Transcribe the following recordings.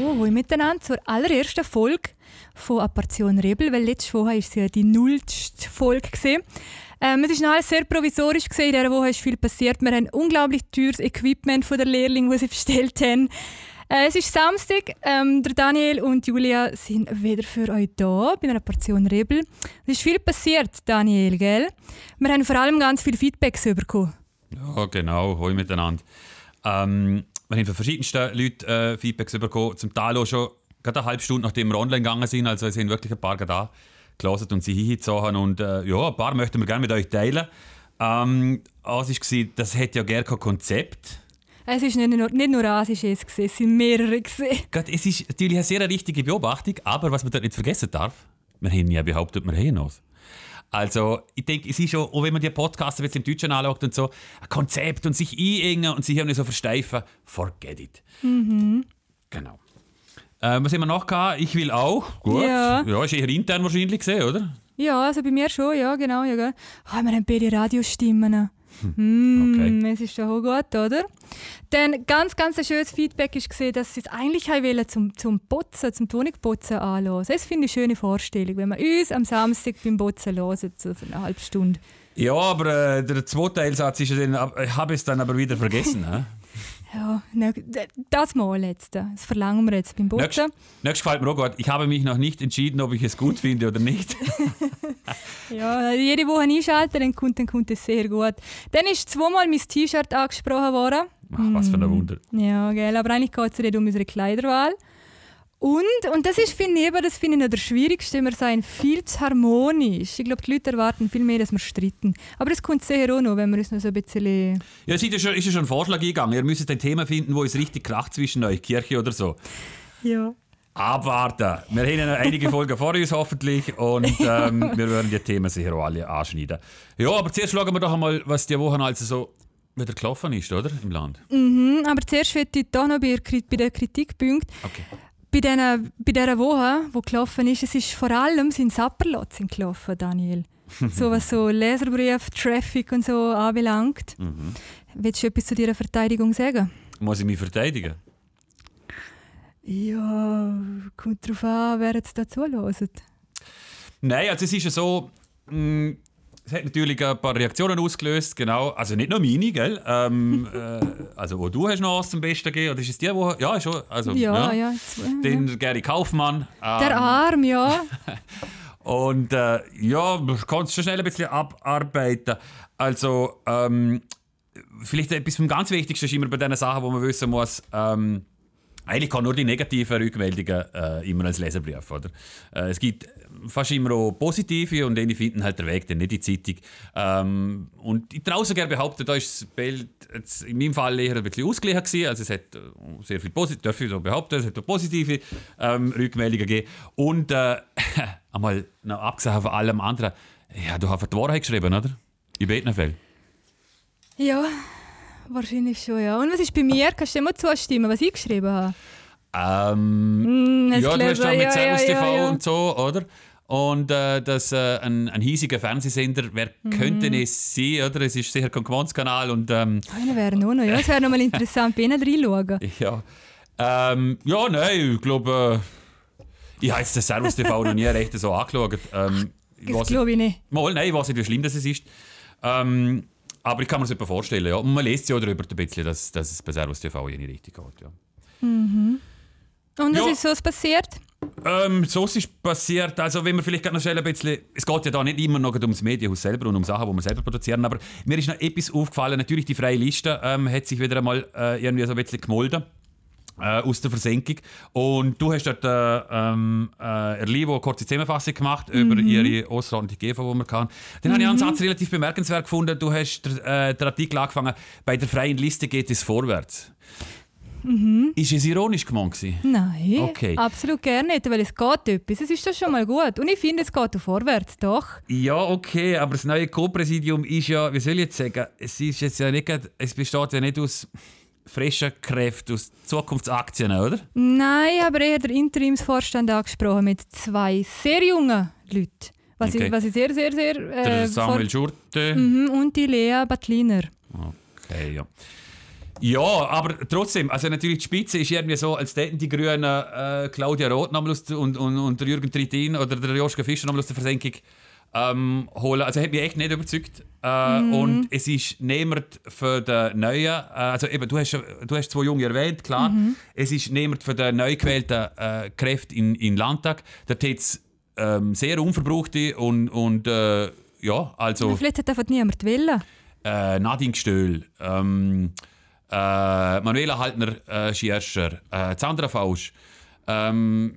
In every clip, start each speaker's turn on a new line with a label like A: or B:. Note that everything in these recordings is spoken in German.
A: So, hallo miteinander zur allerersten Folge von Apportion Rebel, weil letzte Woche war ja die nullste Folge. Ähm, es war alles sehr provisorisch. Gewesen. In dieser Woche ist viel passiert. Wir haben unglaublich teures Equipment von der Lehrling, das sie bestellt haben. Äh, es ist Samstag. Ähm, der Daniel und Julia sind wieder für euch da bei einer Portion Rebel. Es ist viel passiert, Daniel, gell? Wir haben vor allem ganz viel Feedbacks bekommen.
B: Ja, genau. Hallo miteinander. Ähm, wir haben von verschiedensten Leuten äh, Feedbacks bekommen. Zum Teil auch schon gerade eine halbe Stunde, nachdem wir online gegangen sind. Also es sind wirklich ein paar da gelesen und sie hingezogen. Und äh, ja, ein paar möchten wir gerne mit euch teilen. Ähm, was war, das hat ja gerne kein Konzept.
A: Es ist nicht nur, nicht nur eins, es, es sind mehrere.
B: Gerade, es ist natürlich eine sehr richtige Beobachtung, aber was man dort nicht vergessen darf, wir haben ja behauptet, wir haben noch. Also, ich denke, es ist schon, auch wenn man die Podcasts jetzt im Deutschen anschaut und so, ein Konzept und sich einengen und sich nicht so versteifen, forget it.
A: Mhm.
B: Genau. Äh, was haben wir noch gehabt? Ich will auch. Gut. Ja, ja ist eher intern wahrscheinlich gesehen, oder?
A: Ja, also bei mir schon, ja, genau. Ja, oh, wir haben beide Radiostimmen. Hm, okay. Es ist schon gut, oder? Dann ganz, ganz ein schönes Feedback ist gesehen, dass sie es eigentlich wollen zum, zum Putzen, zum Honigputzen anhören. Das finde ich eine schöne Vorstellung, wenn man uns am Samstag beim Putzen hört, so für eine halbe Stunde.
B: Ja, aber äh, der zweite Teilsatz ist ja dann, ich habe es dann aber wieder vergessen.
A: Ja, ne, das mal jetzt. Das verlangen wir jetzt beim Putzen. Nächstes,
B: nächstes gefällt mir auch gut. Ich habe mich noch nicht entschieden, ob ich es gut finde oder nicht.
A: ja, jede Woche einschalten, dann kommt, dann kommt es sehr gut. Dann ist zweimal mein T-Shirt angesprochen worden.
B: Ach, was für ein Wunder.
A: Ja, gell, aber eigentlich geht es nicht um unsere Kleiderwahl. Und, und das ist, finde ich, eben, das finde ich noch der schwierigste, wir seien viel zu harmonisch. Ich glaube, die Leute erwarten viel mehr, dass wir streiten. Aber das kommt sicher auch noch, wenn wir uns noch so ein bisschen...
B: Ja, es ist ja schon, ist ja schon ein Vorschlag eingegangen. Ihr müsst ein Thema finden, wo es richtig kracht zwischen euch, Kirche oder so.
A: Ja.
B: Abwarten. Wir haben noch einige Folgen vor uns hoffentlich und ähm, wir werden die Themen sicher auch alle anschneiden. Ja, aber zuerst schauen wir doch einmal, was die Woche also so wieder gelaufen ist, oder? Im Land.
A: Mhm, aber zuerst möchte ich da noch bei den Kritikpunkten...
B: Okay
A: bei, den, bei dieser Woche, die gelaufen ist, es ist vor allem sind Sapperlots gelaufen, Daniel. so was so Leserbrief, Traffic und so anbelangt. Mhm. Willst du etwas zu deiner Verteidigung sagen?
B: Muss ich mich verteidigen?
A: Ja, kommt darauf an, wer jetzt dazu hört.
B: Nein, also es ist ja so, mh, mm, es hat natürlich ein paar Reaktionen ausgelöst, genau. Also nicht nur meine, gell? Ähm, äh, also wo du hast noch was zum Besten gegeben, oder ist es die, wo... Ja, schon. Also,
A: ja, ja. ja
B: den ja. Gary Kaufmann.
A: Ähm, Der Arm, ja.
B: und äh, ja, man kann es schon schnell ein bisschen abarbeiten. Also, ähm, vielleicht etwas vom ganz Wichtigsten ist immer bei diesen Sachen, wo man wissen muss, ähm, eigentlich kann nur die negativen Rückmeldungen äh, immer als Leserbrief. Oder? Äh, es gibt fast immer auch positive und die finden halt der Weg dann nicht die Zeitung. Ähm, und ich traue sogar behaupten, da ist das Bild jetzt in meinem Fall eher ein bisschen ausgeglichen gewesen. Also es hat äh, sehr viel positiv, darf ich so behaupten, es hat auch positive ähm, Rückmeldungen gegeben. Und äh, einmal noch abgesehen von allem anderen, ja, du hast die Wahrheit geschrieben, oder? In beiden Fällen.
A: Ja, wahrscheinlich schon, ja. Und was ist bei mir? Kannst du dir mal zustimmen, was ich geschrieben habe?
B: Ähm, mm, ja, du hast da mit ja, Servus TV ja, ja. und so, oder? Und äh, das äh, ein, ein hiesiger Fernsehsender, wer mhm. könnte es sein, oder? Es ist sicher kein Gewohntskanal und... Ähm,
A: Einer wäre nur noch, ja. Es wäre nochmal interessant, bei ihnen reinschauen.
B: Ja. Ähm, ja, nein, ich glaube... Äh, ich habe jetzt den Servus TV noch nie recht so angeschaut. Ähm,
A: das glaube ich nicht.
B: Mal, nein, ich weiß nicht, wie schlimm das ist. Ähm, aber ich kann mir das vorstellen, ja. Und man liest ja darüber ein bisschen, dass, dass es bei Servus TV in die Richtung geht, ja.
A: Mhm. Und was ja. ist so passiert?
B: Ähm, so ist passiert, also wenn wir vielleicht noch schnell ein bisschen, es geht ja da nicht immer noch ums Medienhaus selber und um Sachen, die wir selber produzieren, aber mir ist noch etwas aufgefallen, natürlich die freie Liste ähm, hat sich wieder einmal äh, irgendwie so ein bisschen gemolden. Äh, aus der Versenkung. Und du hast dort äh, ähm, äh, Erlivo eine kurze Zusammenfassung gemacht mhm. über ihre außerordentliche GV, die man kann. Dann mhm. habe ich einen Satz relativ bemerkenswert gefunden. Du hast äh, den Artikel angefangen, bei der freien Liste geht es vorwärts.
A: Mhm.
B: Ist es ironisch gemeint?
A: Nein,
B: okay.
A: absolut gerne nicht, weil es geht etwas. Es ist das schon mal gut. Und ich finde, es geht vorwärts, doch.
B: Ja, okay, aber das neue Co-Präsidium ist ja, wie soll ich jetzt sagen, es, ist jetzt ja nicht, es besteht ja nicht aus frischen Kräften, aus Zukunftsaktien, oder?
A: Nein, aber eher der Interimsvorstand angesprochen mit zwei sehr jungen Leuten. Was, okay. ich, was ich sehr, sehr, sehr...
B: Äh, der Samuel Schurte.
A: Mhm, und die Lea Battliner.
B: Okay, ja. Ja, aber trotzdem, also natürlich die Spitze ist irgendwie so, als hätten die Grünen äh, Claudia Roth nochmal aus und, und, und der Jürgen Trittin oder der Joschka Fischer nochmal aus der Versenkung ähm, holen. Also hat mich echt nicht überzeugt. Äh,
A: Mhm.
B: Und es ist niemand für den Neuen, äh, also eben, du hast, du hast zwei Junge erwähnt, klar.
A: Mhm.
B: Es ist niemand für den neu gewählten äh, Kräfte in, in Landtag. Da es ähm, sehr unverbrauchte und, und äh, ja, also
A: Vielleicht hat einfach niemand wollen.
B: äh, Nadine Gstöhl, ähm, äh, Manuela Haltner äh, Schierscher, äh, Sandra Fausch. Ähm,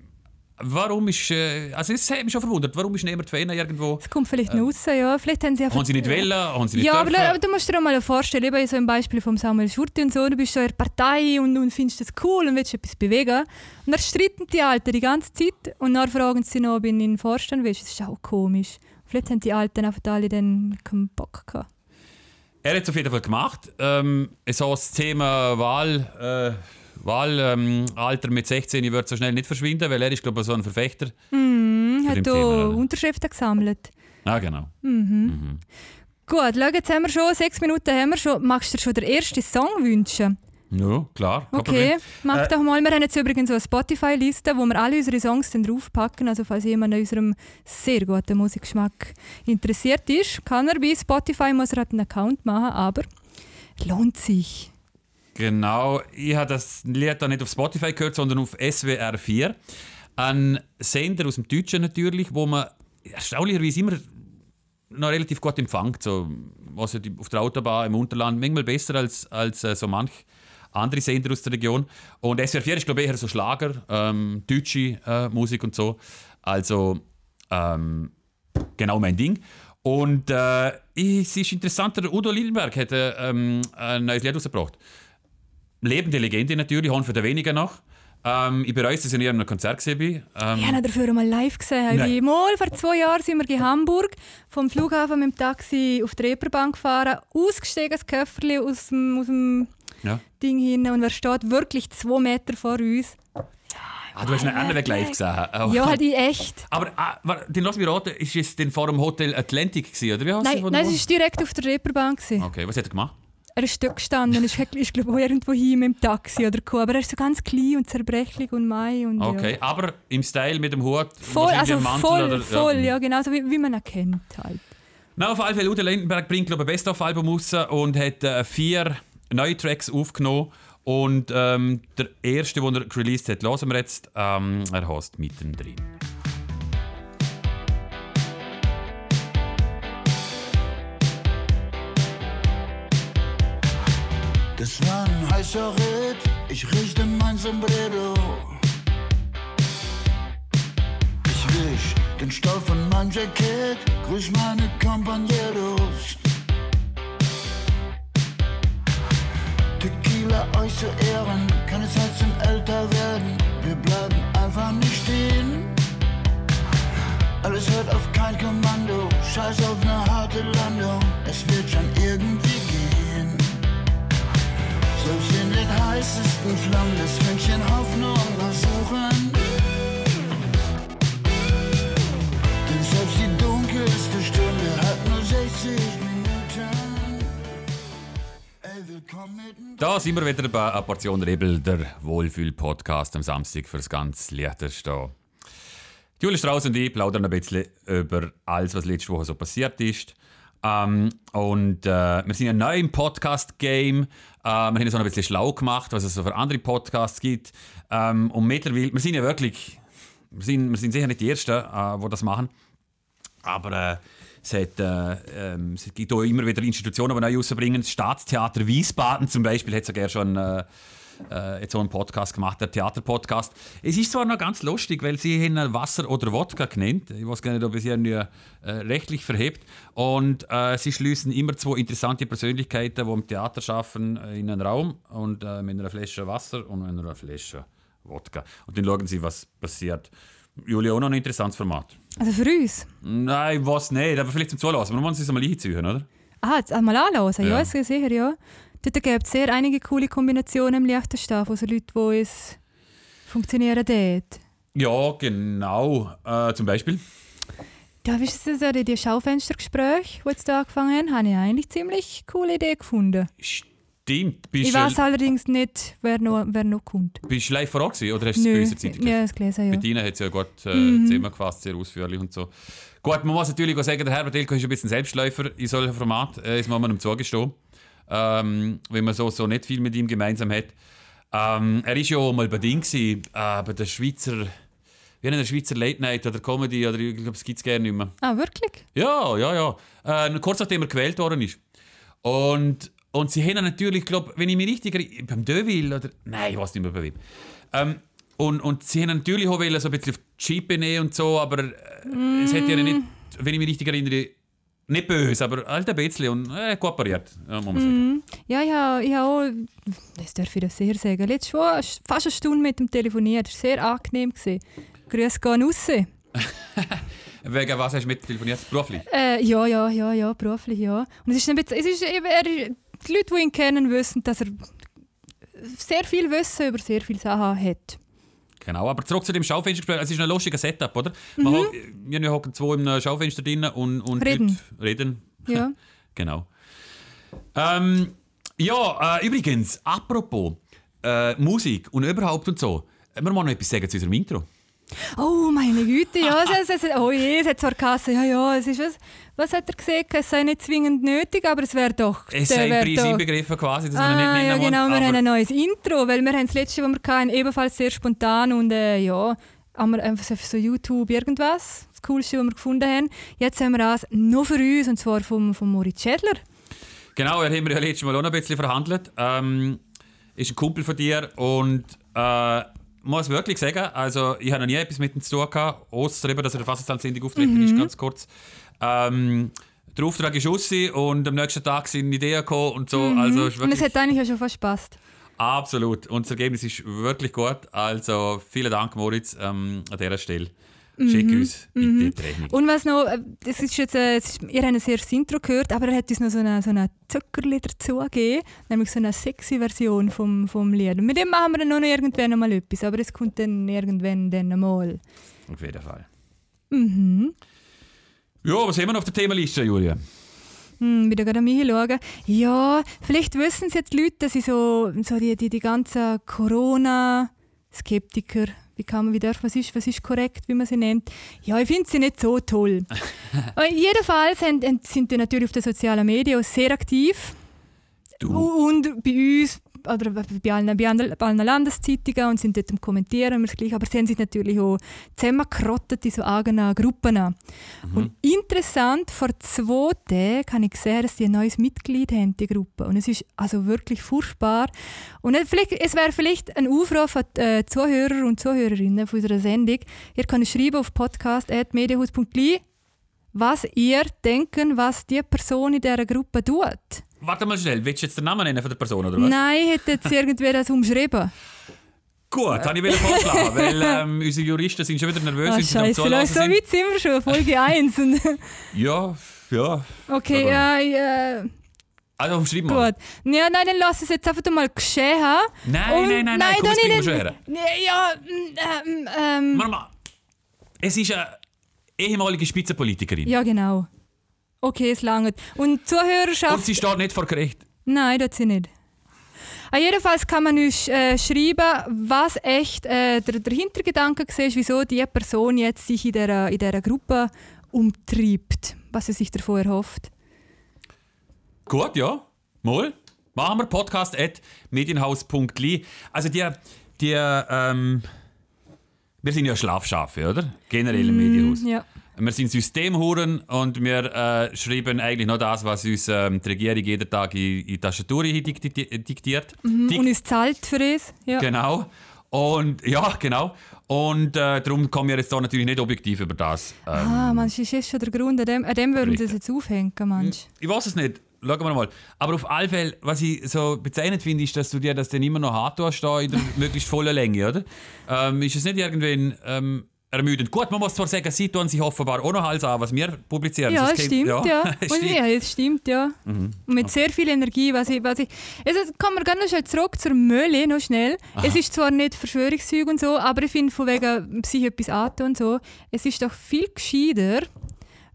B: warum ist, äh, also es hat mich schon verwundert, warum ist niemand von ihnen irgendwo?
A: Es kommt vielleicht noch raus, ja. Vielleicht haben sie einfach...
B: Haben sie nicht wollen, haben sie nicht
A: Ja, aber,
B: dürfen?
A: aber du musst dir auch mal vorstellen, eben so im Beispiel von Samuel Schurti und so, du bist so in der Partei und, und findest das cool und willst etwas bewegen. Und dann streiten die Alten die ganze Zeit und dann fragen sie noch, ob ich in den Vorstand willst. Das ist auch komisch. Vielleicht haben die Alten einfach alle dann keinen Bock gehabt.
B: Er hat es auf jeden Fall gemacht. Ähm, so das Thema Wahl, äh, Wahlalter ähm, Alter mit 16 wird so schnell nicht verschwinden, weil er ist, glaube ich, so ein Verfechter.
A: Mhm,
B: Zu
A: hat
B: oder?
A: Unterschriften gesammelt.
B: Ah, genau.
A: Gut, schau, jetzt haben wir schon, sechs Minuten haben wir schon. Magst du dir schon den ersten Song wünschen?
B: Ja, klar.
A: Okay, mach
B: Äh,
A: doch mal. Wir haben jetzt übrigens so eine Spotify-Liste, wo wir alle unsere Songs dann draufpacken. Also falls jemand an unserem sehr guten Musikgeschmack interessiert ist, kann er bei Spotify, muss er halt einen Account machen, aber lohnt sich.
B: Genau, ich habe das Lied dann nicht auf Spotify gehört, sondern auf SWR 4. Ein Sender aus dem Deutschen natürlich, wo man erstaunlicherweise immer noch relativ gut empfängt. So, also auf der Autobahn im Unterland, manchmal besser als, als äh, so manch andere Sender aus der Region. Und SWR 4 ist, glaube ich, eher so Schlager, ähm, deutsche äh, Musik und so. Also, ähm, genau mein Ding. Und äh, es ist interessant, der Udo Lindenberg hat äh, ähm, ein neues Lied rausgebracht. Lebende Legende natürlich, haben für den wenigen noch. Ähm, ich bereue es, dass ich in ihrem Konzert gesehen bin. Ähm,
A: Ich habe ihn dafür mal live gesehen.
B: Nein.
A: Mal vor zwei Jahren sind wir in Hamburg vom Flughafen mit dem Taxi auf die Reeperbahn gefahren, ausgestiegen, das Köfferli aus dem, aus dem
B: ja.
A: Ding hin und er steht wirklich zwei Meter vor uns.
B: Ah, du hast einen anderen Weg live gesehen. Oh.
A: Ja, in echt.
B: Aber ah, war- den lass mich raten, ist es denn vor dem Hotel Atlantic gewesen, oder wie heißt
A: Nein, nein, es war direkt auf der Reeperbahn. gewesen.
B: Okay, was hat er gemacht?
A: Er ist dort gestanden und ist, ist glaube ich, irgendwo hin mit dem Taxi oder co. Aber er ist so ganz klein und zerbrechlich und mai und
B: Okay,
A: ja.
B: aber im Style mit dem Hut,
A: Voll, also
B: Mantel
A: voll,
B: oder
A: voll, ja, genau so wie, wie man ihn kennt halt.
B: Na, auf alle Fälle, Udo Lindenberg bringt glaube ich, ein Best-of-Album raus und hat äh, vier neue Tracks aufgenommen. Und ähm, der erste, den er released hat, hören wir jetzt. Ähm, er heißt «Mittendrin».
C: Das war ein heißer Ritt, ich richte mein Sombrero. Ich wisch den Stoff von meinem Jackett, grüß meine Compañeros. Euch zu ehren, keine Zeit zum Älterwerden. Wir bleiben einfach nicht stehen. Alles hört auf kein Kommando, scheiß auf eine harte Landung. Es wird schon irgendwie gehen. Selbst in den heißesten Flammen des Fünkchen Hoffnung noch suchen. Denn selbst die dunkelste Stunde hat nur 60 Minuten.
B: Da sind wir wieder bei einer Portion Rebel, der Wohlfühl-Podcast am Samstag für das ganz Liechtenstein. Julia Strauss und ich plaudern ein bisschen über alles, was letzte Woche so passiert ist. Ähm, und äh, wir sind ja neu im Podcast-Game. Äh, wir haben uns auch ein bisschen schlau gemacht, was es so für andere Podcasts gibt. Ähm, und mittlerweile, wir sind ja wirklich, wir sind, wir sind sicher nicht die Ersten, äh, die das machen. Aber äh, es, hat, äh, ähm, es gibt auch immer wieder Institutionen, die neu rausbringen. Das Staatstheater Wiesbaden zum Beispiel hat sogar schon äh, äh, so einen Podcast gemacht, der Theaterpodcast. Es ist zwar noch ganz lustig, weil sie haben Wasser oder Wodka genannt. Ich weiß gar nicht, ob es irgendwie äh, rechtlich verhebt. Und äh, sie schließen immer zwei interessante Persönlichkeiten, die im Theater schaffen, äh, in einen Raum und äh, mit einer Flasche Wasser und einer Flasche Wodka. Und dann schauen sie, was passiert. Julia, auch noch ein interessantes Format.
A: Also für uns.
B: Nein, was nicht, aber vielleicht zum Zulassen. Wir wollen es mal einziehen, oder?
A: Ah, jetzt einmal anhören. Ja,
B: Ja.
A: ja sicher, ja. Dort gibt es sehr einige coole Kombinationen im Liechtenstein von so Leuten, die es funktionieren dort.
B: Ja, genau. Äh, zum Beispiel.
A: Da wisst ihr, so die, Schaufenstergespräche, die jetzt da angefangen haben, habe ich eigentlich ziemlich coole Idee gefunden.
B: Stimmt. Bist
A: Ich weiß allerdings nicht, wer noch, wer noch kommt.
B: bist du live vor Ort gewesen, oder hast du es bei in der Zeitung
A: ja, das gelesen, ja.
B: Bettina hat es ja gut äh,
A: Mhm.
B: zusammengefasst, sehr ausführlich und so. Gut, man muss natürlich auch sagen, der Herbert Ilko ist ein bisschen Selbstläufer in solchen Format, äh, ist man ihm zugestehen. Ähm, wenn man so, so nicht viel mit ihm gemeinsam hat. Ähm, er ist ja auch mal bedingt gewesen, äh, bei der Schweizer, wie der Schweizer Late Night oder Comedy, oder ich glaube, es gibt es gerne nicht mehr.
A: Ah, wirklich?
B: Ja, ja, ja. Äh, kurz nachdem er gewählt worden ist. Und, und sie haben natürlich, glaube wenn ich mich richtig erinnere, beim Deville oder. Nein, ich weiß nicht mehr bei wem. Ähm, und, und sie haben natürlich auch wollen, so ein bisschen auf die Schippe nehmen und so, aber äh, es hätte ja nicht, wenn ich mich richtig erinnere, nicht böse, aber halt ein bisschen und äh, ja, muss man sagen.
A: Ja, ja, ich habe auch, das darf ich das sehr sagen, letztes schon fast eine Stunde mit ihm telefoniert. Das war sehr angenehm. Gewesen. Grüße gehen raus.
B: Wegen was hast du mit telefoniert? Beruflich?
A: Äh, ja, ja, ja, ja, beruflich, ja. Und es ist ein bisschen, es er, ist- die Leute, die ihn kennen, wissen, dass er sehr viel Wissen über sehr viele Sachen hat.
B: Genau, aber zurück zu dem Schaufenstergespräch. Es ist ein lustiger Setup, oder? Man ho- Wir hocken zwei im Schaufenster drinnen und, und
A: Mhm. Reden.
B: Reden.
A: Ja.
B: Genau. Ähm, ja, äh, übrigens, apropos äh, Musik und überhaupt und so. Wir müssen noch etwas sagen zu unserem Intro.
A: Oh, meine Güte, ja. Es, es, es, oh je, es hat zwar geheißen, ja, ja, es ist was. Was hat er gesagt? Es sei nicht zwingend nötig, aber es wäre doch.
B: Es sei
A: wär
B: Preis inbegriffen quasi, dass
A: Ah,
B: nicht
A: ja,
B: nennen
A: genau,
B: wollen,
A: wir haben ein neues Intro, weil wir haben das letzte, was wir hatten, ebenfalls sehr spontan und äh, ja, haben wir einfach so- YouTube irgendwas, das Coolste, was wir gefunden haben. Jetzt haben wir das nur für uns, und zwar vom, vom Moritz Schädler.
B: Genau, er haben wir ja letztes Mal auch noch ein bisschen verhandelt. Ähm, ist ein Kumpel von dir und äh, muss wirklich sagen, also ich habe noch nie etwas mit ihm zu tun gehabt, außer eben, dass er der Fassenszahnsendung auftreten
A: Mhm.
B: ist, ganz kurz. Ähm, der Auftrag ist raus und am nächsten Tag sind Ideen gekommen und so. Also
A: Mhm. Und es hat eigentlich auch schon fast gepasst.
B: absolut. Und das Ergebnis ist wirklich gut. Also vielen Dank, Moritz, ähm, an dieser Stelle. Schick uns bitte die Rechnung.
A: Und was noch, äh, das ist jetzt, äh, ihr habt ein sehr Intro gehört, aber er hat uns noch so eine, so eine Zuckerli dazu gegeben, nämlich so eine sexy Version vom, vom Lied. Und mit dem machen wir dann noch irgendwann noch mal etwas, aber es kommt dann irgendwann dann mal.
B: Auf jeden Fall.
A: Mhm.
B: Ja, was haben wir noch auf der Themenliste, Julia?
A: Hm, wieder gerade an mich schauen. Ja, vielleicht wissen es jetzt die Leute, dass ich so, so die, die, die ganzen Corona-Skeptiker, wie kann man, wie darf man, was ist, was ist korrekt, wie man sie nennt. Ja, ich finde sie nicht so toll. Aber jedenfalls sind, sind die natürlich auf den sozialen Medien sehr aktiv.
B: Du.
A: Und bei uns, oder bei allen, bei allen bei allen Landeszeitungen und sind dort am Kommentieren, immer das Gleiche. aber sie haben sich natürlich auch zusammengerottet in so eigenen Gruppen. Und interessant, vor zwei Tagen kann ich sehen, dass die ein neues Mitglied haben, die Gruppe. Und es ist also wirklich furchtbar. Und es vielleicht, es wäre vielleicht ein Aufruf an die äh, Zuhörer und Zuhörerinnen von unserer Sendung. Ihr könnt schreiben auf podcast.mediahaus.li, was ihr denken, was die Person in dieser Gruppe tut.
B: Warte mal schnell, willst du jetzt den Namen nennen von der Person, oder was?
A: Nein, hätte jetzt irgendwer das umschrieben.
B: Gut, habe ich will vorschlagen, weil ähm, unsere Juristen sind schon wieder nervös,
A: Ah, Scheiße, so weit sind wir schon, Folge 1. Und-
B: Ja, ja.
A: okay, ja, ja,
B: Also umschreib mal.
A: gut. Ja, nein, dann lass es jetzt einfach mal geschehen.
B: Nein,
A: Und-
B: nein, nein, nein, komm,
A: dann
B: das bringen wir schon her.
A: Ja, mm, ähm, ähm,
B: mal. Es ist eine ehemalige Spitzenpolitikerin.
A: ja, genau. Okay, es langt. Und Zuhörerschaft...
B: Und sie steht nicht vor Gericht.
A: Nein, das sie nicht. Ah, jedenfalls kann man uns äh, schreiben, was echt äh, der, der Hintergedanke war, wieso die Person jetzt sich in dieser, in dieser Gruppe umtreibt, was sie sich davon erhofft.
B: Gut, ja. Mal. Machen wir Podcast at medienhaus.li. Also die, die ähm, wir sind ja Schlafschafe, oder? Generell im Medienhaus.
A: Ja.
B: Wir sind Systemhuren und wir äh, schreiben eigentlich noch das, was uns ähm, die Regierung jeden Tag in, in die Tastatur dikti- diktiert. Dik-
A: Und es zahlt für es. Ja.
B: Genau. Und ja, genau. Und äh, darum kommen wir jetzt da natürlich nicht objektiv über das. Ähm,
A: Ah, manch ist jetzt schon der Grund, an dem, an dem würden sie es jetzt aufhängen, manch.
B: Ich weiß es nicht. Schauen wir mal. Aber auf alle Fälle, was ich so bezeichnend finde, ist, dass du dir das dann immer noch hart tust, da in der möglichst vollen Länge, oder? Ähm, ist es nicht irgendwann ähm, ermüdend? Gut, man muss zwar sagen, sie tun sich offenbar auch noch alles an, was wir publizieren.
A: Ja,
B: Das
A: es stimmt, ja. Und
B: stimmt. Mhm.
A: ja, es stimmt, ja. Und mit sehr viel Energie, was ich, was ich... Also, kommen wir ganz noch schnell zurück zur Möhle, noch schnell. Es ist zwar nicht Verschwörungszeug und so, aber ich finde, von wegen sich etwas antun und so, es ist doch viel gescheiter,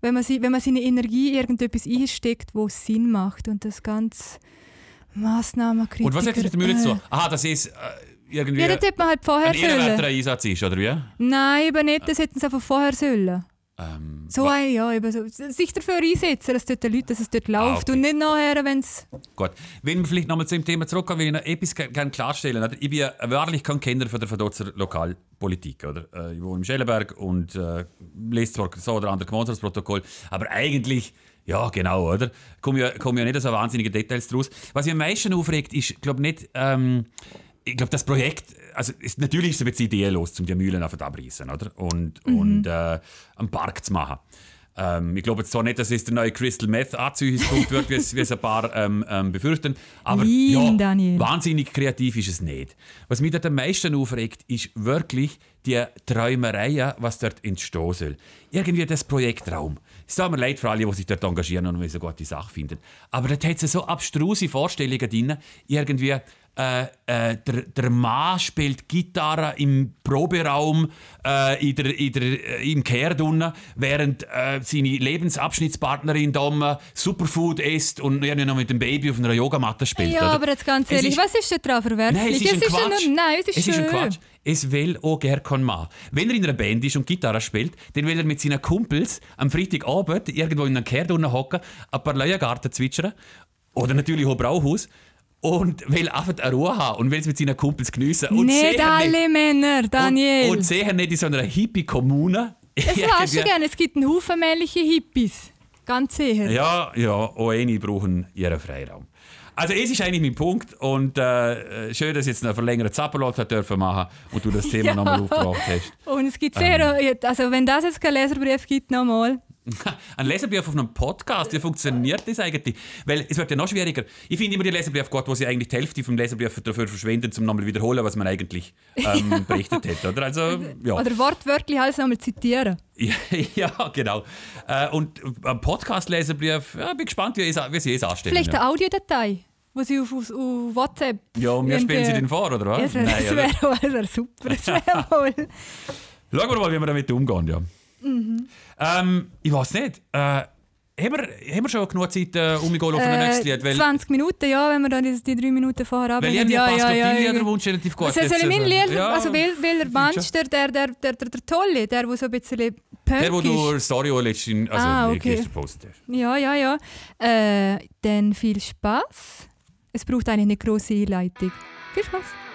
A: wenn man, sie, wenn man seine Energie in irgendetwas einsteckt, wo es Sinn macht und das ganz Massnahmenkritiker.
B: Und was hat das mit der Mühle zu tun?
A: Äh.
B: Aha, dass es äh, irgendwie
A: Ja, das hätte man halt vorher
B: ein
A: sollen.
B: Einsatz ist, oder wie?
A: Nein, eben nicht, das hätten sie einfach vorher sollen.
B: Ähm,
A: So ein, ja, eben so. sich dafür einsetzen, dass dort die Leute, dass es dort läuft
B: okay.
A: und nicht nachher, wenn es...
B: Gut. Wenn wir vielleicht nochmal zu dem Thema zurückkommen, will ich noch etwas ge- gerne klarstellen. Oder? Ich bin ja wahrlich kein Kenner von der Verdotzer Lokalpolitik. Oder? Äh, Ich wohne im Schellenberg und äh, lese zwar so oder andere Gemeinschaftsprotokoll, aber eigentlich, ja genau, oder? Kommen ja, kommen ja nicht so wahnsinnige Details draus. Was mich am meisten aufregt, ist, glaube nicht, ähm, ich glaube, das Projekt, also ist, natürlich ist es ein bisschen ideenlos, um die Mühlen auf abreißen, oder? Und, und äh, einen Park zu machen. Ähm, ich glaube jetzt zwar nicht, dass es der neue Crystal Meth Anziehungspunkt wird, wie es, ein paar ähm, ähm, befürchten, aber
A: Nein,
B: ja, wahnsinnig kreativ ist es nicht. Was mich dort am meisten aufregt, ist wirklich die Träumereien, was dort entstehen soll. Irgendwie das Projektraum. Es tut mir leid für alle, die sich dort engagieren und eine so gute Sache finden. Aber dort hat es so abstruse Vorstellungen drin, irgendwie äh, äh, der, der Mann spielt Gitarre im Proberaum äh, in der, in der, äh, im Kehrt unten, während äh, seine Lebensabschnittspartnerin da Superfood isst und irgendwie noch mit dem Baby auf einer Yogamatte spielt.
A: Ja,
B: oder?
A: aber jetzt ganz
B: Es
A: ehrlich,
B: ist-
A: was ist denn daran verwerflich?
B: Nein, es ist ein
A: ja
B: Quatsch.
A: nur, nein, es ist
B: es
A: schön.
B: ist ein Quatsch. Es will auch gerne kein Mann. Wenn er in einer Band ist und Gitarre spielt, dann will er mit seinen Kumpels am Freitagabend irgendwo in einem Kehr unten hocken, ein paar Leuengarten zwitschern oder natürlich auch Brauhaus und will einfach eine Ruhe haben und will es mit seinen Kumpels geniessen. Und
A: Nicht alle Männer, Daniel.
B: Und, und sicher nicht in so einer Hippie-Kommune.
A: das hast du gerne. Es gibt einen Haufen männliche Hippies. Ganz sicher.
B: Ja, ja, auch eine brauchen ihren Freiraum. Also es ist eigentlich mein Punkt und äh, schön, dass ich jetzt einen verlängerten Zapperlot hat dürfen machen und du das Thema
A: Ja.
B: nochmal aufgebracht hast.
A: Und es gibt sehr,
B: Ähm.
A: also wenn das jetzt kein Leserbrief gibt, nochmal.
B: Ein Leserbrief auf einem Podcast, wie funktioniert das eigentlich? Weil es wird ja noch schwieriger. Ich finde immer die Leserbrief gut, wo sie eigentlich die Hälfte vom Leserbrief dafür verschwenden, um nochmal wiederholen, was man eigentlich ähm, berichtet hat. Oder? Also, ja.
A: Oder wortwörtlich alles nochmal zitieren.
B: Ja, ja, genau. Äh, und ein Podcast-Leserbrief, ja, bin gespannt, wie, es- wie sie es anstellen.
A: Vielleicht eine Audiodatei, die sie auf, auf, auf WhatsApp.
B: ja, und wir spielen sie den vor, oder was?
A: Ja, das wäre wär super. Das wäre wohl.
B: Schauen wir mal, wie wir damit umgehen. Ja.
A: Mhm.
B: Ähm, ich weiß nicht. Äh, haben, wir, haben wir schon genug Zeit, äh, umzugehen auf ein nächstes Lied? Weil,
A: 20 Minuten, ja, wenn wir dann die, die drei Minuten vorher
B: weil ich
A: ja,
B: ja,
A: ja,
B: ja,
A: ja,
B: ja, Wunsch relativ gut.
A: Also, soll mein
B: äh,
A: Lied,
B: ja,
A: also wel, welcher meinst du, der, der, der, der, der Tolle, der, der so ein bisschen punk
B: Der, wo du Story letztens also
A: Ah, okay.
B: gestern gepostet hast.
A: Ja, ja, ja. Äh, dann viel Spaß. Es braucht eigentlich eine große Einleitung. Viel Spaß.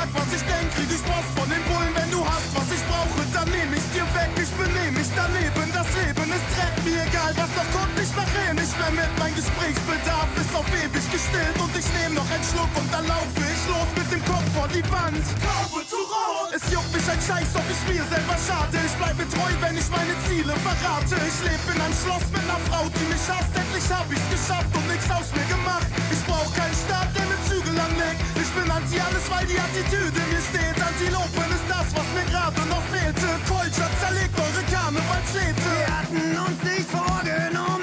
C: Sag, was ich denk, krieg ich Post von den Bullen. Wenn du hast, was ich brauche, dann nehm ich dir weg. Ich benehm mich daneben. Das Leben ist Dreck. Mir egal, was noch kommt, ich mach eh nicht mehr mit. Mein Gesprächsbedarf ist auf ewig gestillt. Und ich nehm noch einen Schluck und dann laufe ich los mit dem Kopf vor die Wand. Kaufe zu rot. Es juckt mich ein Scheiß, ob ich mir selber schade. Ich bleibe treu, wenn ich meine Ziele verrate. Ich lebe in einem Schloss mit einer Frau, die mich hasst. Endlich hab ich's geschafft und nix aus mir gemacht. Ich brauch keinen Staat, der mit Zügel anlegt. Ich bin anti alles, weil die Attitüde mir steht. Antilopen ist das, was mir gerade noch fehlte. Culture zerlegt eure Karnevalsstädte. Wir hatten uns nicht vorgenommen,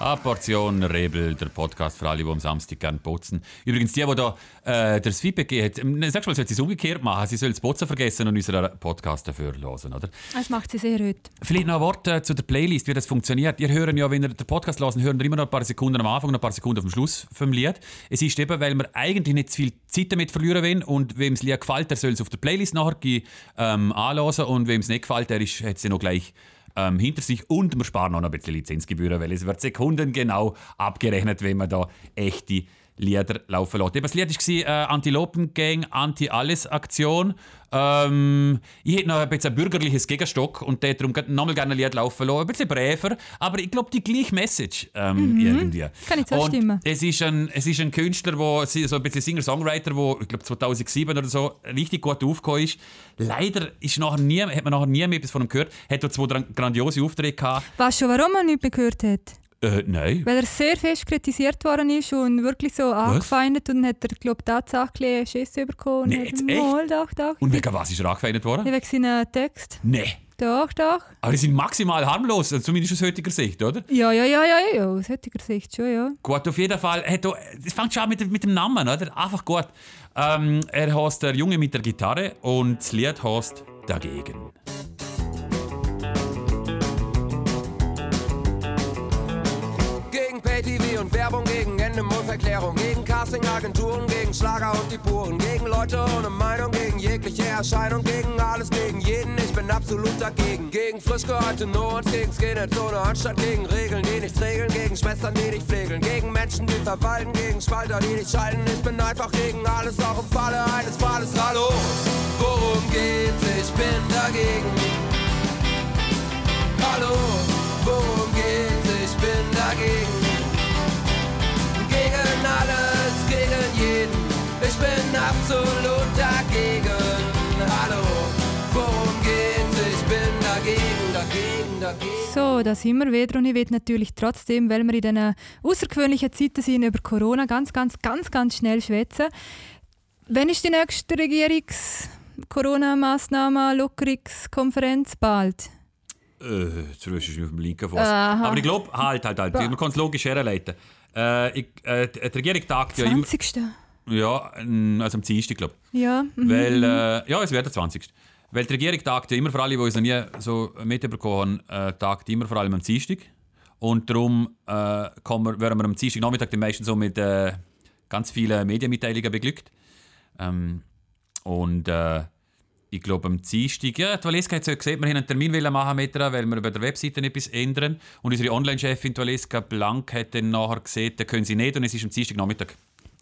B: Eine Portion Rebel, der Podcast für alle, die am Samstag gerne putzen. Übrigens, die, die da äh, das Feedback gegeben hat, sagst du mal, sollte sie es umgekehrt machen. Sie soll das Putzen vergessen und unseren Podcast dafür hören, oder?
A: Das macht sie sehr heute.
B: Vielleicht noch ein Wort äh, zu der Playlist, wie das funktioniert. Ihr hören ja, wenn ihr den Podcast hören, hören immer noch ein paar Sekunden am Anfang und ein paar Sekunden auf dem Schluss vom Lied. Es ist eben, weil wir eigentlich nicht zu viel Zeit damit verlieren wollen und wem das Lied gefällt, der soll es auf der Playlist nachher ähm, anhören und wem es nicht gefällt, der ist, hat sie noch gleich ähm, hinter sich und wir sparen noch ein bisschen Lizenzgebühren, weil es wird Sekunden genau abgerechnet, wenn man da echte Lieder laufen lässt. Eben, Das Lied war äh, Antilopen-Gang, Anti-Alles-Aktion. Ähm, ich hätte noch ein bisschen ein bürgerliches Gegenstock und darum nochmal gerne ein Lied laufen lassen. Ein bisschen bräver, aber ich glaube, die gleiche Message ähm, irgendwie.
A: Kann ich
B: und
A: zustimmen.
B: Es ist ein, es ist ein Künstler, wo, so ein bisschen Singer-Songwriter, der, ich glaube 2007 oder so, richtig gut aufgekommen ist. Leider ist nachher nie, hat man nachher nie mehr etwas von ihm gehört. Hat dort zwei gran- grandiose Aufträge gehabt.
A: Weißt du, warum man nichts gehört hat?
B: Äh, nein.
A: Weil er sehr fest kritisiert worden ist und wirklich so angefeindet und dann hat er, glaube ich, tatsächlich Schiss bekommen.
B: Nee,
A: und
B: jetzt echt?
A: Mal, doch, doch.
B: Und wegen was ist er angefeindet worden?
A: Ja, wegen seinen Text.
B: Nee.
A: Doch, doch.
B: Aber die sind maximal harmlos, also zumindest aus heutiger Sicht, oder?
A: Ja, ja, ja, ja, ja, aus heutiger Sicht schon, ja.
B: Gut, auf jeden Fall. Das fängt schon an mit, dem- mit dem Namen, oder? Einfach gut. Ähm, er heißt der Junge mit der Gitarre und das Lied heißt Dagegen.
D: Pay-TV und Werbung, gegen Endemundverklärung, gegen Castingagenturen, gegen Schlager und die Puren, gegen Leute ohne Meinung, gegen jegliche Erscheinung, gegen alles, gegen jeden, ich bin absolut dagegen. Gegen frisch gehörte Not, gegen Skinheads ohne Anstand, gegen Regeln, die nichts regeln, gegen Schwestern, die dich pflegeln, gegen Menschen, die verwalten, gegen Spalter, die dich schalten. Ich bin einfach gegen alles, auch im Falle eines Falles. Hallo, worum geht's? Ich bin dagegen. Hallo, worum geht's? Ich bin dagegen. Alles, gegen jeden. Ich bin absolut dagegen. Hallo, worum geht's? Ich bin dagegen, dagegen, dagegen.
A: So, da sind wir wieder und ich will natürlich trotzdem, weil wir in diesen außergewöhnlichen Zeiten sind, über Corona ganz, ganz, ganz, ganz schnell schwätzen. Wann ist die nächste Regierungs-Corona-Massnahmen-Lockerungskonferenz? Bald?
B: Äh, jetzt rührst du mich auf dem linken Fuß.
A: Aha.
B: Aber ich glaube, halt, halt, halt. Man kann es logisch herleiten. Äh, ich, äh, die die Regierung tagt ja immer.
A: 20.
B: Ja, also am Dienstag, glaube ich.
A: Ja. mhm.
B: Weil, äh, ja, es wird der 20. Weil die Regierung tagt ja immer, für alle, die es noch nie so mitbekommen haben, äh, tagt immer vor allem am Dienstag. Und darum äh, kommen werden wir am Dienstag Nachmittag die meisten so mit äh, ganz vielen Medienmitteilungen beglückt. Ähm, und äh, ich glaube am Dienstag, ja, die Valeska hat so gesehen, wir haben einen Termin machen mit ihr, weil wir bei der Webseite etwas ändern. Und unsere Online-Chefin die Valeska Blank hat dann nachher gesehen, da können sie nicht und es ist am Dienstag Nachmittag.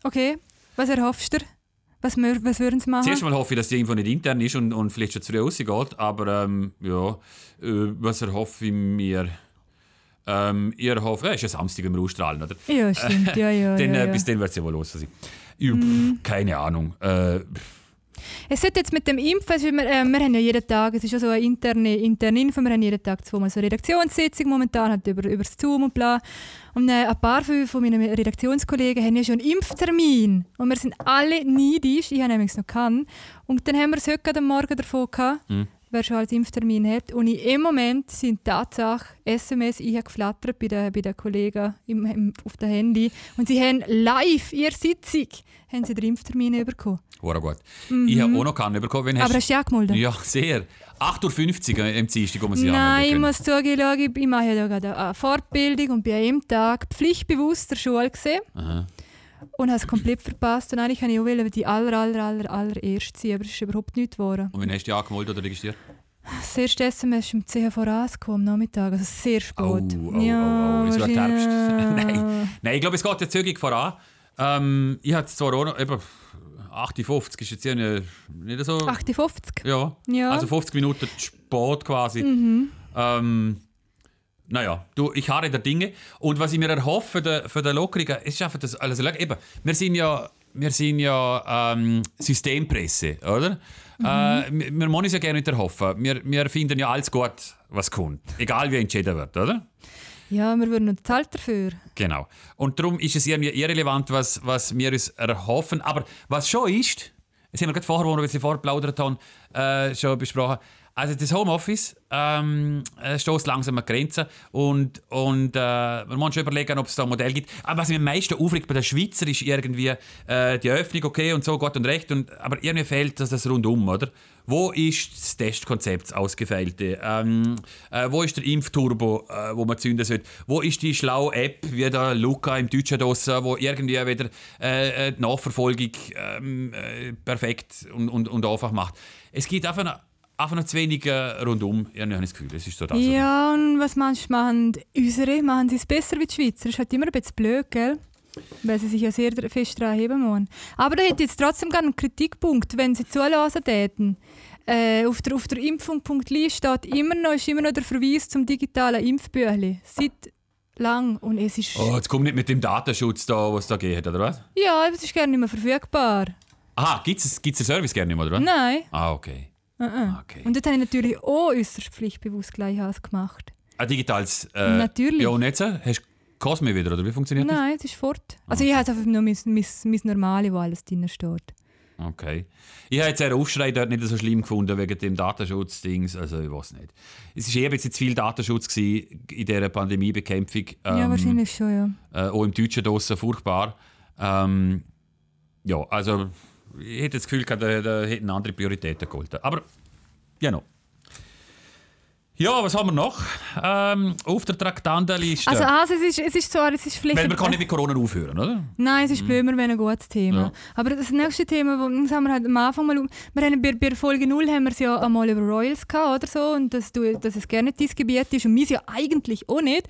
A: Okay, was erhoffst du? Was, was würden sie machen?
B: Zuerst mal hoffe ich, dass die Info nicht intern ist und, und vielleicht schon zu früh rausgeht. Aber ähm, ja, äh, was erhoffe ich mir? Ähm, ich erhoffe, ja, ist ja Samstag, wir ausstrahlen, oder?
A: Ja, stimmt. Ja, ja,
B: dann,
A: ja,
B: äh,
A: ja.
B: Bis dann wird es ja wohl los sein. Ich, pff, Keine Ahnung. Äh,
A: Es sollte jetzt mit dem Impfen, also wir, äh, wir haben ja jeden Tag, es ist ja so eine interne, interne Info, wir haben jeden Tag zweimal so eine Redaktionssitzung momentan, halt über, über das Zoom und bla. Und äh, ein paar von, von meinen Redaktionskollegen haben ja schon einen Impftermin. Und wir sind alle neidisch, ich habe nämlich noch keinen. Und dann haben wir es heute am Morgen davon gehabt, wer schon als Impftermin hat. Und im Moment sind Tatsache SMS, ich habe geflattert bei den, bei den Kollegen im, im, auf dem Handy. Und sie haben live in ihrer Sitzung haben sie den Impftermin bekommen.
B: war gut. Ich habe auch noch keinen bekommen.
A: Mhm. Aber hast du ja gemeldet?
B: Ja, sehr. 8.50 Uhr am Dienstag, wir sie
A: Nein, ich muss zugeben, ich ich mache ja da gerade eine Fortbildung und bin an einem Tag pflichtbewusst der Schule gesehen
B: Aha.
A: Und habe es komplett verpasst. Und eigentlich kann ich auch die aller, aller, aller, allererste sein, aber es ist überhaupt nichts geworden.
B: Und wen hast du dich angemeldet oder registriert?
A: Das erste SMS ist 10 vor angekommen am Nachmittag, also sehr spät.
B: Oh, oh, oh,
A: ja,
B: oh, es
A: wahrscheinlich-
B: Herbst. Nein. Nein, ich glaube, es geht jetzt zügig voran. Ähm, ich hatte zwar auch noch, eben, 58 ist jetzt ja nicht, so...
A: 58.
B: Ja.
A: Ja.
B: also 50 Minuten Sport quasi. Ähm, naja, du, ich harre der Dinge. Und was ich mir erhoffe für die, für die Lockerungen, ist einfach das, also eben, wir sind ja, wir sind ja ähm, Systempresse, oder? Äh, wir, wollen uns ja gerne nicht erhoffen. Wir, wir finden ja alles gut, was kommt. Egal wie entschieden wird, oder?
A: Ja, wir würden noch bezahlt dafür.
B: Genau. Und darum ist es irgendwie irrelevant, was, was wir uns erhoffen. Aber was schon ist, das haben wir gerade vorher, wo wir ein bisschen haben, äh, schon besprochen. Also das Homeoffice ähm, äh, stößt langsam an Grenzen und, und äh, man muss schon überlegen, ob es da ein Modell gibt. Aber was mir am meisten aufregt bei den Schweizer ist irgendwie äh, die Öffnung, okay und so, Gott und Recht, und, aber irgendwie fehlt das, das rundum, oder? Wo ist das Testkonzept, das ausgefeilte? Ähm, äh, wo ist der Impfturbo, äh, wo man zünden sollte? Wo ist die schlaue App, wie der Luca im Deutschen draussen, wo irgendwie wieder äh, äh, die Nachverfolgung ähm, äh, perfekt und, und, und einfach macht? Es gibt einfach einfach noch zu wenig äh, rundum. Ich habe das Gefühl, das ist so das.
A: Ja, und was meinst du, machen unsere, machen sie es besser wie die Schweizer? Das ist halt immer ein bisschen blöd, gell? Weil sie sich ja sehr fest daran heben müssen. Aber da hätte ich jetzt trotzdem gerne einen Kritikpunkt, wenn sie zulassen täten. Äh, auf der, auf der Impfung.li steht immer noch, ist immer noch der Verweis zum digitalen Impfbüchli. Seit lang. Und es ist...
B: Oh, jetzt kommt nicht mit dem Datenschutz da, was da geht, oder was?
A: Ja, es ist gerne nicht mehr verfügbar.
B: Aha, gibt es den Service gerne nicht mehr, oder was?
A: Nein.
B: Ah, okay.
A: Uh-uh.
B: okay.
A: Und dort habe ich natürlich auch äußerst pflichtbewusst gleich alles gemacht.
B: Ein digitales... Äh,
A: Natürlich.
B: Ja, und jetzt? Hast du Cosme wieder, oder wie funktioniert das?
A: Nein, es ist fort. Also ich habe einfach nur mein, mein, mein Normale, wo alles drin steht.
B: Okay. Ich habe jetzt einen Aufschrei dort nicht so schlimm gefunden wegen dem Datenschutzdings. Also, ich weiß nicht. Es war eher ein bisschen zu viel Datenschutz gewesen in dieser Pandemiebekämpfung.
A: ja,
B: Ähm,
A: wahrscheinlich schon, ja.
B: Äh, auch im Deutschen draussen furchtbar. Ähm, ja, also, ich hätte das Gefühl, gehabt, da, da hätten andere Prioritäten geholt. Aber, ja, noch. Ja, was haben wir noch ähm, auf der Traktandenliste?
A: Also, also es, ist, es ist zwar, es ist vielleicht...
B: Weil man kann nicht mit Corona aufhören, oder?
A: Nein, es ist blömer, wenn ein gutes Thema.
B: Ja.
A: Aber das nächste Thema, das haben wir halt am Anfang mal... Wir haben bei, bei Folge 0 haben wir es ja einmal über Royals gehabt oder so und dass, du, dass es gerne dein Gebiet ist und wir ja eigentlich auch nicht.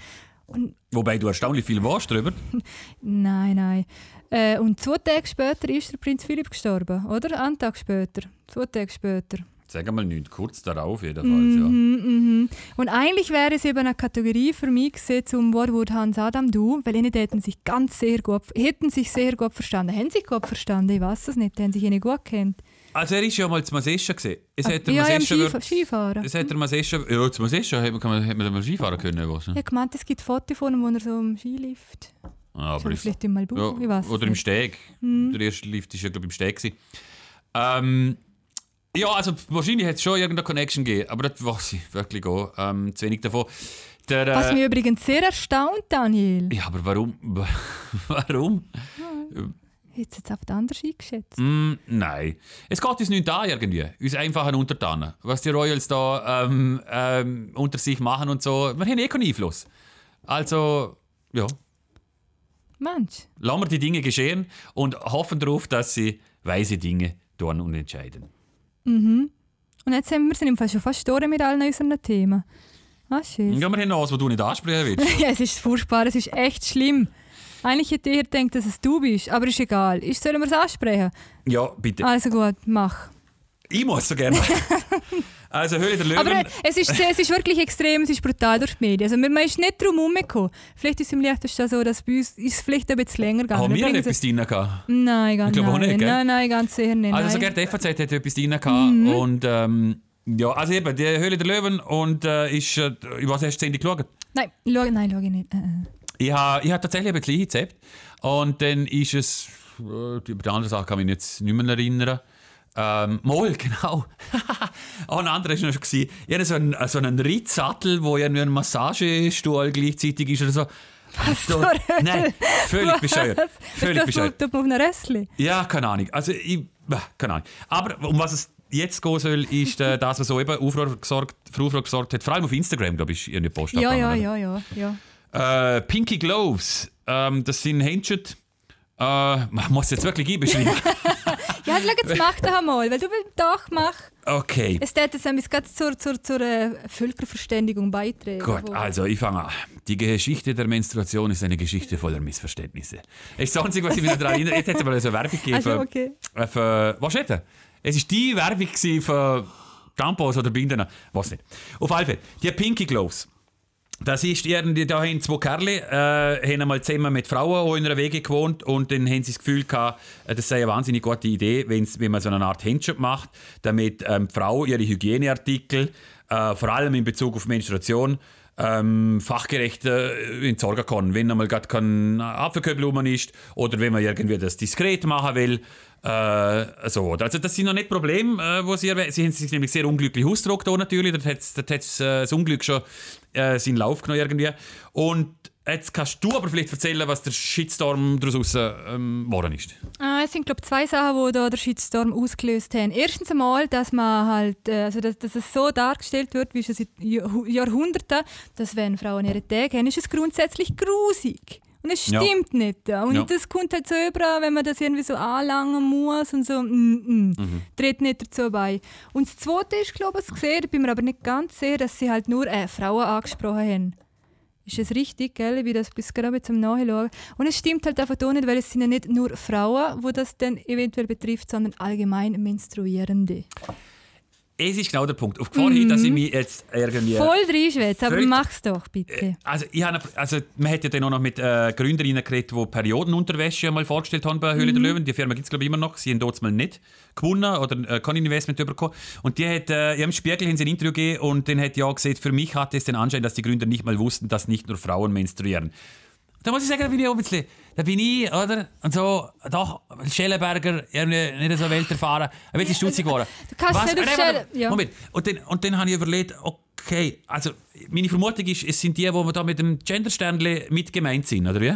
A: Und
B: Wobei du erstaunlich viel warst drüber.
A: nein, nein. Äh, und zwei Tage später ist der Prinz Philipp gestorben, oder? Einen Tag später. Zwei Tage später.
B: Sag mal nicht, kurz darauf jedenfalls,
A: Mhm, mhm. Und eigentlich wäre es eben eine Kategorie für mich gewesen, zum Wortwort Hans Adam Du, weil ihnen hätten sich ganz sehr gut, hätten sich sehr gut verstanden. Haben sich gut verstanden? Ich weiß es nicht. Haben sich ihnen gut kennt.
B: Ja. Also er ist ja mal zu Masescha gesehen. Es
A: Ah,
B: hat der
A: ja,
B: Masescha
A: Skif
B: wir-
A: Skifahren.
B: Es hat der Masescha... Ja, zu Masescha hätte man, hätte man mal Skifahren können. Was,
A: Ich habe gemeint, es gibt Fotos von ihm, wo er so im Skilift.
B: Ah,
A: Aber
B: ist,
A: vielleicht im Malbu,
B: ja,
A: ich weiß
B: oder im. Steg.
A: Mhm.
B: Der erste Lift war ja, glaube ich, im Steg. gewesen. Ähm, ja, also wahrscheinlich hat es schon irgendeine Connection gegeben, aber das weiß ich wirklich auch. Ähm, zu wenig davon. Der, äh,
A: Was mich übrigens sehr erstaunt, Daniel.
B: ja, aber warum? warum?
A: Hätte es jetzt einfach anders eingeschätzt.
B: Mm, nein. Es geht uns nicht an irgendwie. Uns einfachen Untertanen. Was die Royals da ähm, ähm, unter sich machen und so. Wir haben eh keinen Einfluss. Also, ja.
A: Mensch.
B: Lassen wir die Dinge geschehen und hoffen darauf, dass sie weise Dinge tun und entscheiden.
A: Und jetzt sind wir sind im Fall schon fast durch mit allen unseren Themen. Ah, schön.
B: Ja, wir haben noch was, was du nicht ansprechen willst.
A: Ja, es ist furchtbar, es ist echt schlimm. Eigentlich hätte ich gedacht, dass es du bist, aber ist egal. Ist, sollen wir es ansprechen?
B: ja, bitte.
A: Also gut, mach.
B: Ich muss so gerne. also, Höhle der Löwen.
A: Aber äh, es ist, es ist wirklich extrem, es ist brutal durch die Medien. Also man ist nicht drum herumgekommen. Vielleicht ist es im leichtesten so, dass bei uns ist es vielleicht ein bisschen länger gegangen.
B: haben wir
A: bringen
B: etwas drin gehabt?
A: Nein, ganz
B: Ich
A: nein.
B: nicht?
A: Nein, nein, ganz sicher nicht.
B: Also,
A: nein.
B: sogar die FAZ hat etwas drin gehabt.
A: Mhm.
B: Und, ähm, ja, also eben, die Höhle der Löwen und äh, ist, äh, ich weiß, hast du die Sendung geschaut?
A: nein, schau, nein, schau ich nicht. Äh, äh.
B: Ich habe ich hab tatsächlich ein bisschen gezappt. Und dann ist es. äh, Über die andere Sache kann ich mich jetzt nicht mehr erinnern. Ähm, mal, genau. oh, ein anderer war noch. Ich hatte so einen, so einen Ritzsattel, wo ja nur ein Massagestuhl gleichzeitig ist oder so. So, nein, völlig bescheuert.
A: Was?
B: Völlig bescheuert.
A: tut man auf einer Rössli.
B: Ja, keine Ahnung. Also, ich, äh, keine Ahnung. Aber um was es jetzt gehen soll, ist äh, das, was so eben Aufruhr gesorgt, für Aufruhr gesorgt hat. Vor allem auf Instagram, glaube ich, ist eine Post
A: Ja, ja, ja, ja, ja.
B: Äh, Pinky Gloves, ähm, das sind Händchen. Äh, man muss jetzt wirklich einbeschreiben.
A: Ja, schau, jetzt mach doch einmal, weil du willst doch mach.
B: Okay,
A: Es tät bisschen gerade zur, zur, zur äh, Völkerverständigung beitragen.
B: gut, also ich fange an. Die Geschichte der Menstruation ist eine Geschichte voller Missverständnisse. Ich das Einzige, was ich noch daran erinnere, jetzt hat es mal so eine Werbung gegeben.
A: Also, okay.
B: äh, für, was ist das? Es war die Werbung für Tampons oder Binden. Was nicht. Auf alle Fälle, die Pinky Gloves. Das ist irgendwie, da haben zwei Kerle, äh, haben einmal zusammen mit Frauen in einer Wege gewohnt und dann haben sie das Gefühl gehabt, äh, das sei eine wahnsinnig gute Idee, wenn man so eine Art Handjob macht, damit ähm, die Frau ihre Hygieneartikel, äh, vor allem in Bezug auf Menstruation, ähm, fachgerecht äh, entsorgen kann. Wenn einmal gerade kein Apfelköbel ist oder wenn man irgendwie das diskret machen will. Äh, so. Also das sind noch nicht Probleme, äh, wo sie erwähnen. Sie haben sich nämlich sehr unglücklich ausgedrückt da natürlich. Da hat äh, das Unglück schon äh, seinen Lauf genommen irgendwie. Und jetzt kannst du aber vielleicht erzählen, was der Shitstorm daraus ähm, geworden ist.
A: Ah, es sind glaube zwei Sachen, die da der Shitstorm ausgelöst haben. Erstens einmal, dass man halt, äh, also dass, dass es so dargestellt wird, wie schon seit Jahr- Jahrhunderten, dass wenn Frauen ihre Tage haben, ist es grundsätzlich grusig. Und es
B: Ja.
A: stimmt nicht. Und
B: Ja.
A: das kommt halt so über, wenn man das irgendwie so anlangen muss und so, mm, mm, tritt nicht dazu bei. Und das Zweite ist, glaube ich, gesehen, da bin mir aber nicht ganz sicher, dass sie halt nur äh, Frauen angesprochen haben. Ist das richtig, gell? Wie das bis gerade zum Nachschauen. Und es stimmt halt einfach auch nicht, weil es sind ja nicht nur Frauen, wo das dann eventuell betrifft, sondern allgemein Menstruierende.
B: Es ist genau der Punkt. Auf Gefahr hin, dass ich mich jetzt irgendwie...
A: Voll reinschwätzen, aber mach's doch bitte.
B: Also, ich habe, also, man hat ja dann auch noch mit äh, Gründerinnen geredet, die Periodenunterwäsche mal vorgestellt haben bei Höhle der Löwen. Die Firma gibt es, glaube ich, immer noch. Sie haben dort mal nicht gewonnen oder äh, kein Investment bekommen. Und die hat, äh, im Spiegel haben sie ein Interview gegeben und dann hat ja gesagt, für mich hatte es den Anschein, dass die Gründer nicht mal wussten, dass nicht nur Frauen menstruieren. Da muss ich sagen, da bin ich auch ein bisschen, da bin ich, oder? Und so, doch, Schellenberger, irgendwie nicht so welterfahren, ein bisschen stutzig geworden.
A: Du kannst nicht auf ja.
B: Moment. Und dann, und dann habe ich überlegt, okay, also meine Vermutung ist, es sind die, die da mit dem Gendersternli mit gemeint sind, oder wie?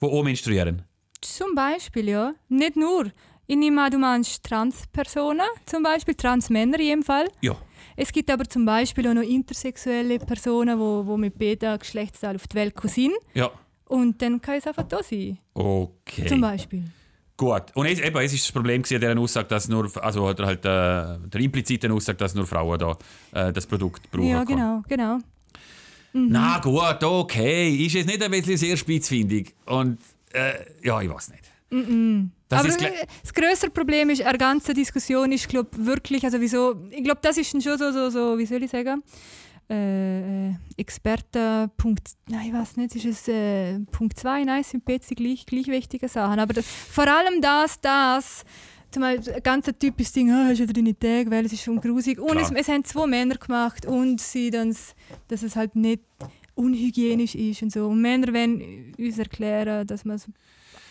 B: Die auch menstruieren.
A: Zum Beispiel, ja. Nicht nur. Ich nehme an, du meinst Transpersonen, zum Beispiel Transmänner in jedem Fall.
B: Ja.
A: Es gibt aber zum Beispiel auch noch intersexuelle Personen, die mit beiden Geschlechtsteilen auf die Welt sind.
B: Ja.
A: Und dann kann es einfach da sein.
B: Okay.
A: Zum Beispiel.
B: Gut. Und es, eben, es ist das Problem gewesen, dieser Aussage, dass nur, also oder halt äh, der impliziten Aussage, dass nur Frauen da äh, das Produkt brauchen
A: Ja,
B: können.
A: genau, genau.
B: Na gut, okay. Ist jetzt nicht ein bisschen sehr spitzfindig. Und äh, ja, ich weiß nicht. Das
A: aber das größere Problem ist, eine ganze Diskussion ist, glaube wirklich, also wieso, ich glaube, das ist schon so, so, so, wie soll ich sagen, äh, äh, Experte, Punkt, nein, ich weiß nicht, ist es äh, Punkt 2, nein, sind beide gleich, gleich wichtige Sachen, aber das, vor allem das, das, zum Beispiel ein ganz typisches Ding, ah, hast du deine Tage, weil es ist schon grusig. Und es, es haben zwei Männer gemacht und sie dann, dass es halt nicht unhygienisch ist und so. Und Männer wollen uns erklären, dass man es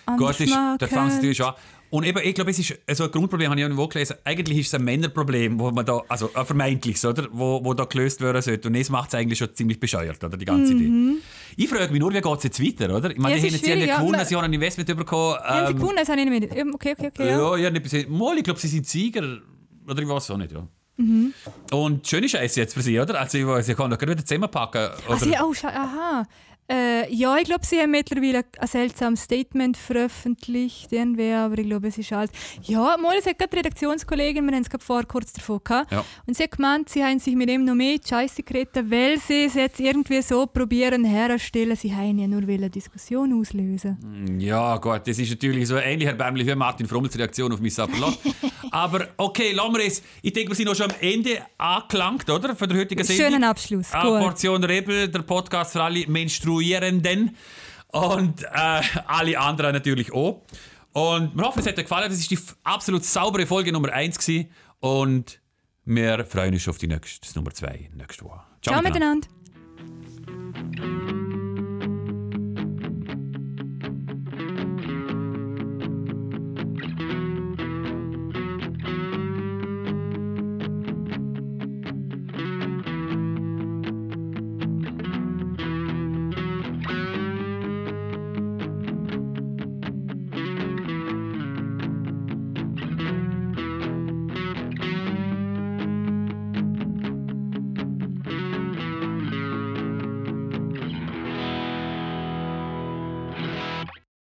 A: anders
B: Gut, ist,
A: machen
B: da fangen sie natürlich an. Und eben, ich glaube, es ist also ein Grundproblem, habe ich irgendwo gelesen. Eigentlich ist es ein Männerproblem, wo man da, also ein vermeintliches, oder? Wo, wo da gelöst werden sollte. Und es macht es eigentlich schon ziemlich bescheuert, oder? Die ganze Idee. Ich frage mich nur, wie geht es jetzt weiter, oder? Ich meine,
A: Mhm. Ja,
B: die
A: es
B: haben jetzt ja gewonnen, sie haben ein Investment bekommen.
A: Haben sie
B: ähm,
A: gewonnen? Das habe ich nicht mit. Okay, okay, okay. Ja.
B: Ja, nicht bis Mal, ich glaube, sie sind Sieger. Oder ich weiß auch nicht, ja.
A: Mhm.
B: Und schöne Scheiße jetzt für sie, oder? Also, ich weiß, sie kann doch gerade wieder zusammenpacken. Oder?
A: Ah, sie, oh, aha. Äh, ja, ich glaube, sie haben mittlerweile ein seltsames Statement veröffentlicht, irgendwie, aber ich glaube, es ist halt. Ja, mal, es hat gerade die Redaktionskollegin, wir haben es gerade vorher kurz davon gehabt,
B: Ja.
A: und sie hat gemeint, sie haben sich mit ihm noch mehr Scheisse geritten, weil sie es jetzt irgendwie so probieren herzustellen, sie haben ja nur eine Diskussion auslösen.
B: Ja, gut, das ist natürlich so ähnlich erbärmlich wie Martin Frommels Reaktion auf mein Sapperlot. Aber okay, lassen wir es. Ich denke, wir sind noch schon am Ende angelangt, oder? Von der heutigen Sendung.
A: Schönen Abschluss. Gut.
B: Portion Rebel, der Podcast für alle Menstruierenden. Und äh, alle anderen natürlich auch. Und wir hoffen, es hat euch gefallen. Das ist die absolut saubere Folge Nummer 1 gewesen. Und wir freuen uns auf die nächste, das Nummer 2 nächste Woche.
A: Ciao
B: miteinander.
A: miteinander.